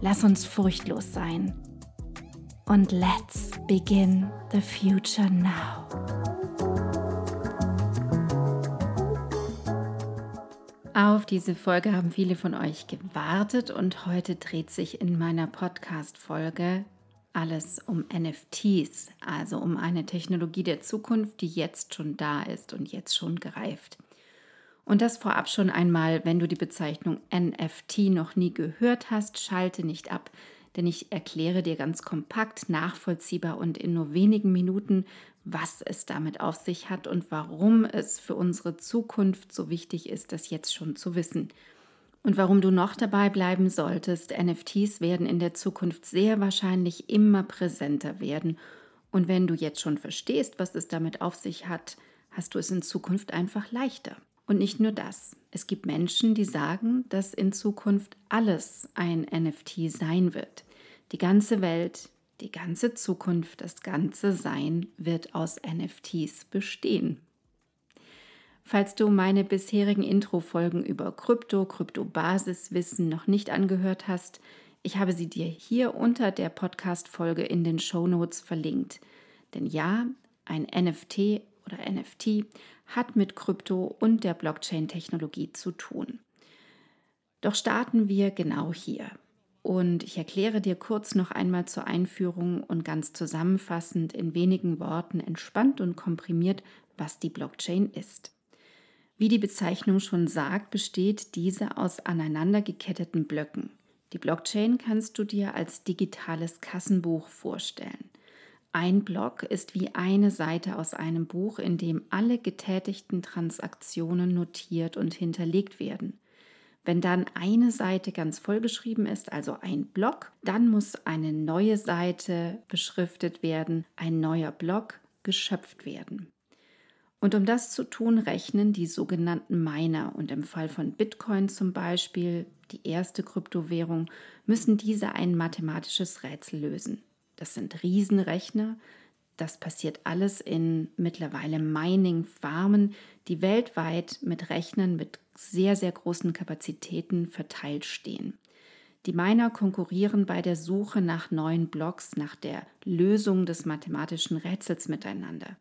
Lass uns furchtlos sein. Und let's begin the future now. Auf diese Folge haben viele von euch gewartet und heute dreht sich in meiner Podcast-Folge alles um NFTs, also um eine Technologie der Zukunft, die jetzt schon da ist und jetzt schon gereift. Und das vorab schon einmal, wenn du die Bezeichnung NFT noch nie gehört hast, schalte nicht ab, denn ich erkläre dir ganz kompakt, nachvollziehbar und in nur wenigen Minuten, was es damit auf sich hat und warum es für unsere Zukunft so wichtig ist, das jetzt schon zu wissen. Und warum du noch dabei bleiben solltest, NFTs werden in der Zukunft sehr wahrscheinlich immer präsenter werden. Und wenn du jetzt schon verstehst, was es damit auf sich hat, hast du es in Zukunft einfach leichter. Und nicht nur das. Es gibt Menschen, die sagen, dass in Zukunft alles ein NFT sein wird. Die ganze Welt, die ganze Zukunft, das ganze Sein wird aus NFTs bestehen. Falls du meine bisherigen Intro-Folgen über Krypto, Kryptobasiswissen noch nicht angehört hast, ich habe sie dir hier unter der Podcast-Folge in den Show Notes verlinkt. Denn ja, ein NFT oder NFT hat mit Krypto und der Blockchain-Technologie zu tun. Doch starten wir genau hier. Und ich erkläre dir kurz noch einmal zur Einführung und ganz zusammenfassend in wenigen Worten entspannt und komprimiert, was die Blockchain ist. Wie die Bezeichnung schon sagt, besteht diese aus aneinandergeketteten Blöcken. Die Blockchain kannst du dir als digitales Kassenbuch vorstellen. Ein Block ist wie eine Seite aus einem Buch, in dem alle getätigten Transaktionen notiert und hinterlegt werden. Wenn dann eine Seite ganz vollgeschrieben ist, also ein Block, dann muss eine neue Seite beschriftet werden, ein neuer Block geschöpft werden. Und um das zu tun, rechnen die sogenannten Miner und im Fall von Bitcoin zum Beispiel, die erste Kryptowährung, müssen diese ein mathematisches Rätsel lösen. Das sind Riesenrechner. Das passiert alles in mittlerweile Mining-Farmen, die weltweit mit Rechnern mit sehr, sehr großen Kapazitäten verteilt stehen. Die Miner konkurrieren bei der Suche nach neuen Blocks, nach der Lösung des mathematischen Rätsels miteinander.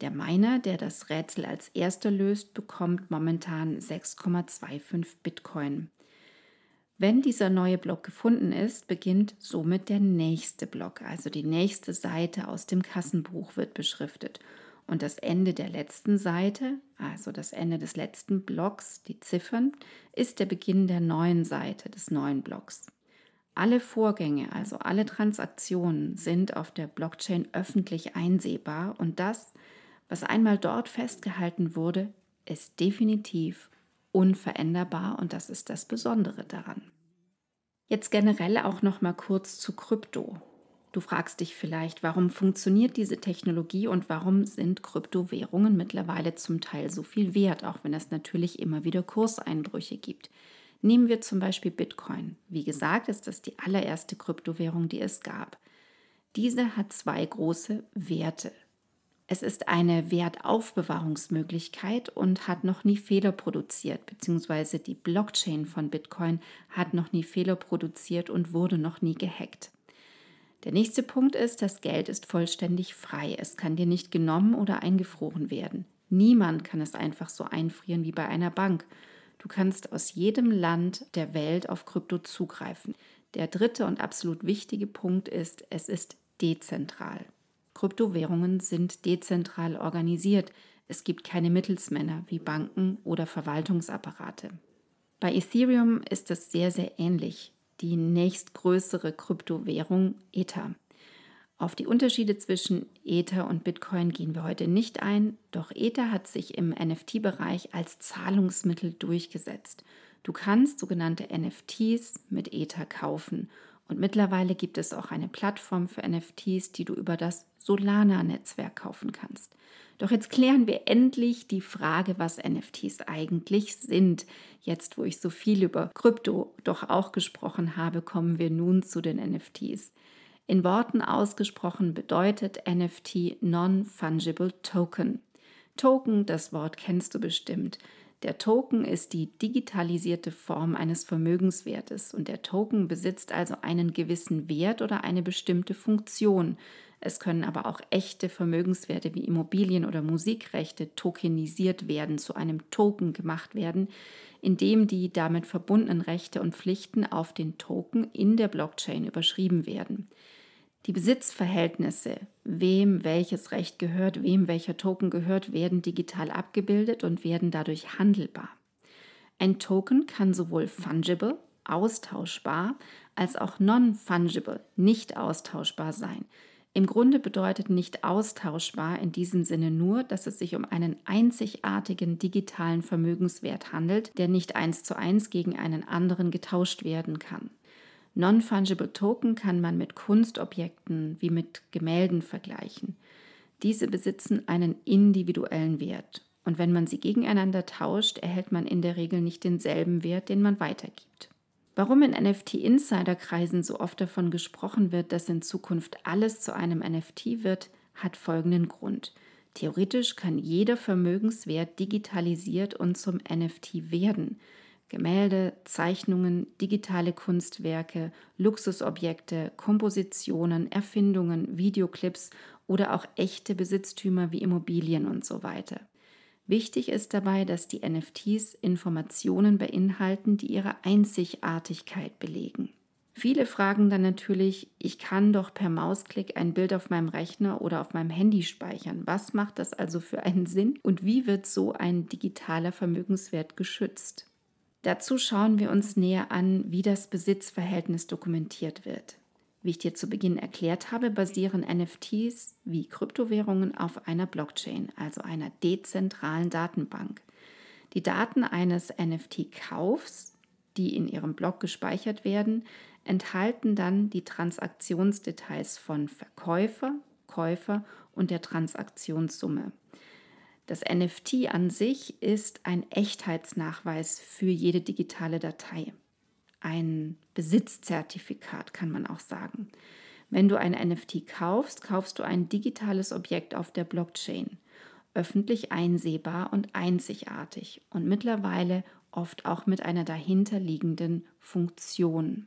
Der Miner, der das Rätsel als erster löst, bekommt momentan 6,25 Bitcoin. Wenn dieser neue Block gefunden ist, beginnt somit der nächste Block, also die nächste Seite aus dem Kassenbuch wird beschriftet. Und das Ende der letzten Seite, also das Ende des letzten Blocks, die Ziffern, ist der Beginn der neuen Seite des neuen Blocks. Alle Vorgänge, also alle Transaktionen sind auf der Blockchain öffentlich einsehbar und das, was einmal dort festgehalten wurde, ist definitiv unveränderbar und das ist das Besondere daran. Jetzt generell auch noch mal kurz zu Krypto. Du fragst dich vielleicht, warum funktioniert diese Technologie und warum sind Kryptowährungen mittlerweile zum Teil so viel wert, auch wenn es natürlich immer wieder Kurseinbrüche gibt. Nehmen wir zum Beispiel Bitcoin. Wie gesagt, ist das die allererste Kryptowährung, die es gab. Diese hat zwei große Werte. Es ist eine Wertaufbewahrungsmöglichkeit und hat noch nie Fehler produziert, beziehungsweise die Blockchain von Bitcoin hat noch nie Fehler produziert und wurde noch nie gehackt. Der nächste Punkt ist, das Geld ist vollständig frei. Es kann dir nicht genommen oder eingefroren werden. Niemand kann es einfach so einfrieren wie bei einer Bank. Du kannst aus jedem Land der Welt auf Krypto zugreifen. Der dritte und absolut wichtige Punkt ist, es ist dezentral. Kryptowährungen sind dezentral organisiert. Es gibt keine Mittelsmänner wie Banken oder Verwaltungsapparate. Bei Ethereum ist es sehr, sehr ähnlich. Die nächstgrößere Kryptowährung Ether. Auf die Unterschiede zwischen Ether und Bitcoin gehen wir heute nicht ein, doch Ether hat sich im NFT-Bereich als Zahlungsmittel durchgesetzt. Du kannst sogenannte NFTs mit Ether kaufen und mittlerweile gibt es auch eine Plattform für NFTs, die du über das Solana-Netzwerk kaufen kannst. Doch jetzt klären wir endlich die Frage, was NFTs eigentlich sind. Jetzt, wo ich so viel über Krypto doch auch gesprochen habe, kommen wir nun zu den NFTs. In Worten ausgesprochen bedeutet NFT Non-Fungible Token. Token, das Wort kennst du bestimmt. Der Token ist die digitalisierte Form eines Vermögenswertes und der Token besitzt also einen gewissen Wert oder eine bestimmte Funktion. Es können aber auch echte Vermögenswerte wie Immobilien oder Musikrechte tokenisiert werden, zu einem Token gemacht werden, indem die damit verbundenen Rechte und Pflichten auf den Token in der Blockchain überschrieben werden. Die Besitzverhältnisse, wem welches Recht gehört, wem welcher Token gehört, werden digital abgebildet und werden dadurch handelbar. Ein Token kann sowohl fungible, austauschbar, als auch non-fungible, nicht austauschbar sein. Im Grunde bedeutet nicht austauschbar in diesem Sinne nur, dass es sich um einen einzigartigen digitalen Vermögenswert handelt, der nicht eins zu eins gegen einen anderen getauscht werden kann. Non-Fungible Token kann man mit Kunstobjekten wie mit Gemälden vergleichen. Diese besitzen einen individuellen Wert und wenn man sie gegeneinander tauscht, erhält man in der Regel nicht denselben Wert, den man weitergibt. Warum in NFT-Insider-Kreisen so oft davon gesprochen wird, dass in Zukunft alles zu einem NFT wird, hat folgenden Grund. Theoretisch kann jeder Vermögenswert digitalisiert und zum NFT werden. Gemälde, Zeichnungen, digitale Kunstwerke, Luxusobjekte, Kompositionen, Erfindungen, Videoclips oder auch echte Besitztümer wie Immobilien und so weiter. Wichtig ist dabei, dass die NFTs Informationen beinhalten, die ihre Einzigartigkeit belegen. Viele fragen dann natürlich, ich kann doch per Mausklick ein Bild auf meinem Rechner oder auf meinem Handy speichern. Was macht das also für einen Sinn und wie wird so ein digitaler Vermögenswert geschützt? Dazu schauen wir uns näher an, wie das Besitzverhältnis dokumentiert wird. Wie ich dir zu Beginn erklärt habe, basieren NFTs wie Kryptowährungen auf einer Blockchain, also einer dezentralen Datenbank. Die Daten eines NFT-Kaufs, die in ihrem Block gespeichert werden, enthalten dann die Transaktionsdetails von Verkäufer, Käufer und der Transaktionssumme. Das NFT an sich ist ein Echtheitsnachweis für jede digitale Datei. Ein Besitzzertifikat kann man auch sagen. Wenn du ein NFT kaufst, kaufst du ein digitales Objekt auf der Blockchain, öffentlich einsehbar und einzigartig und mittlerweile oft auch mit einer dahinterliegenden Funktion.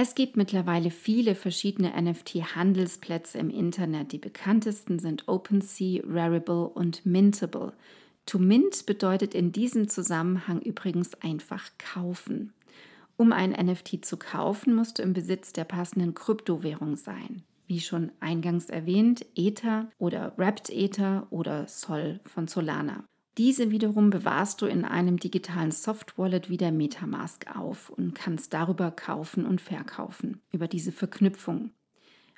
Es gibt mittlerweile viele verschiedene NFT-Handelsplätze im Internet. Die bekanntesten sind OpenSea, Rarible und Mintable. To mint bedeutet in diesem Zusammenhang übrigens einfach kaufen. Um ein NFT zu kaufen, musst du im Besitz der passenden Kryptowährung sein. Wie schon eingangs erwähnt, Ether oder Wrapped Ether oder Sol von Solana. Diese wiederum bewahrst du in einem digitalen Soft-Wallet wie der Metamask auf und kannst darüber kaufen und verkaufen, über diese Verknüpfung.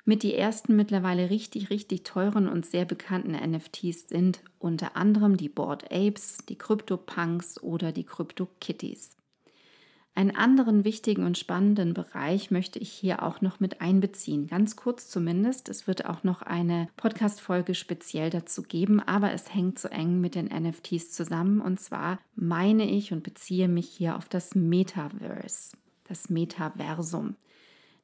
Mit die ersten mittlerweile richtig, richtig teuren und sehr bekannten NFTs sind unter anderem die Bored Apes, die CryptoPunks oder die CryptoKitties. Einen anderen wichtigen und spannenden Bereich möchte ich hier auch noch mit einbeziehen. Ganz kurz zumindest. Es wird auch noch eine Podcast-Folge speziell dazu geben, aber es hängt so eng mit den NFTs zusammen. Und zwar meine ich und beziehe mich hier auf das Metaverse, das Metaversum.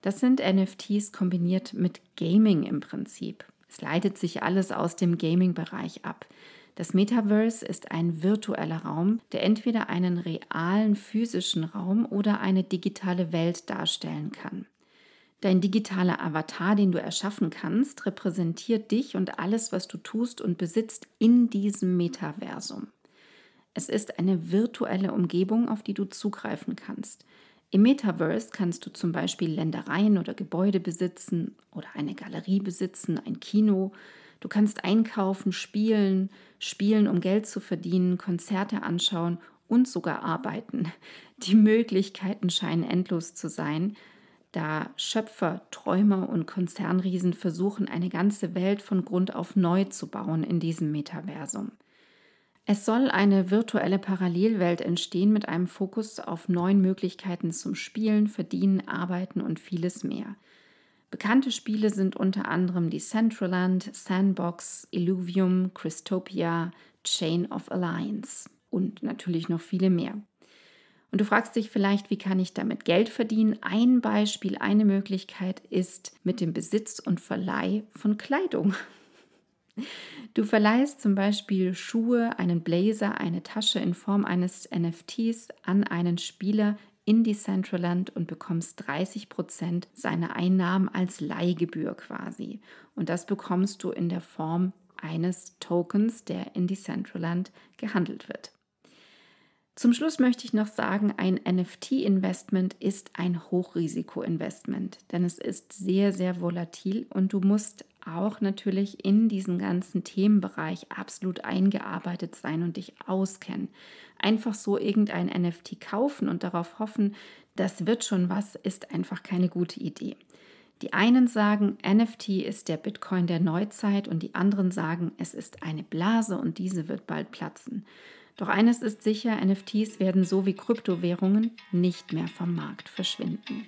Das sind NFTs kombiniert mit Gaming im Prinzip. Es leitet sich alles aus dem Gaming-Bereich ab. Das Metaverse ist ein virtueller Raum, der entweder einen realen physischen Raum oder eine digitale Welt darstellen kann. Dein digitaler Avatar, den du erschaffen kannst, repräsentiert dich und alles, was du tust und besitzt in diesem Metaversum. Es ist eine virtuelle Umgebung, auf die du zugreifen kannst. Im Metaverse kannst du zum Beispiel Ländereien oder Gebäude besitzen oder eine Galerie besitzen, ein Kino. Du kannst einkaufen, spielen, spielen, um Geld zu verdienen, Konzerte anschauen und sogar arbeiten. Die Möglichkeiten scheinen endlos zu sein, da Schöpfer, Träumer und Konzernriesen versuchen, eine ganze Welt von Grund auf neu zu bauen in diesem Metaversum. Es soll eine virtuelle Parallelwelt entstehen mit einem Fokus auf neuen Möglichkeiten zum Spielen, Verdienen, Arbeiten und vieles mehr. Bekannte Spiele sind unter anderem Decentraland, Sandbox, Illuvium, Christopia, Chain of Alliance und natürlich noch viele mehr. Und du fragst dich vielleicht, wie kann ich damit Geld verdienen? Ein Beispiel, eine Möglichkeit ist mit dem Besitz und Verleih von Kleidung. Du verleihst zum Beispiel Schuhe, einen Blazer, eine Tasche in Form eines NFTs an einen Spieler in Decentraland und bekommst 30 Prozent seiner Einnahmen als Leihgebühr quasi. Und das bekommst du in der Form eines Tokens, der in Decentraland gehandelt wird. Zum Schluss möchte ich noch sagen, ein NFT-Investment ist ein Hochrisiko-Investment, denn es ist sehr, sehr volatil und du musst auch natürlich in diesen ganzen Themenbereich absolut eingearbeitet sein und dich auskennen. Einfach so irgendein NFT kaufen und darauf hoffen, das wird schon was, ist einfach keine gute Idee. Die einen sagen, NFT ist der Bitcoin der Neuzeit und die anderen sagen, es ist eine Blase und diese wird bald platzen. Doch eines ist sicher, NFTs werden so wie Kryptowährungen nicht mehr vom Markt verschwinden.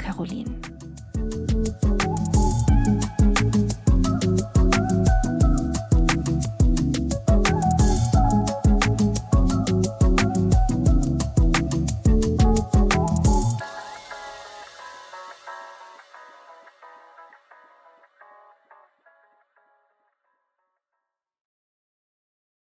Caroline.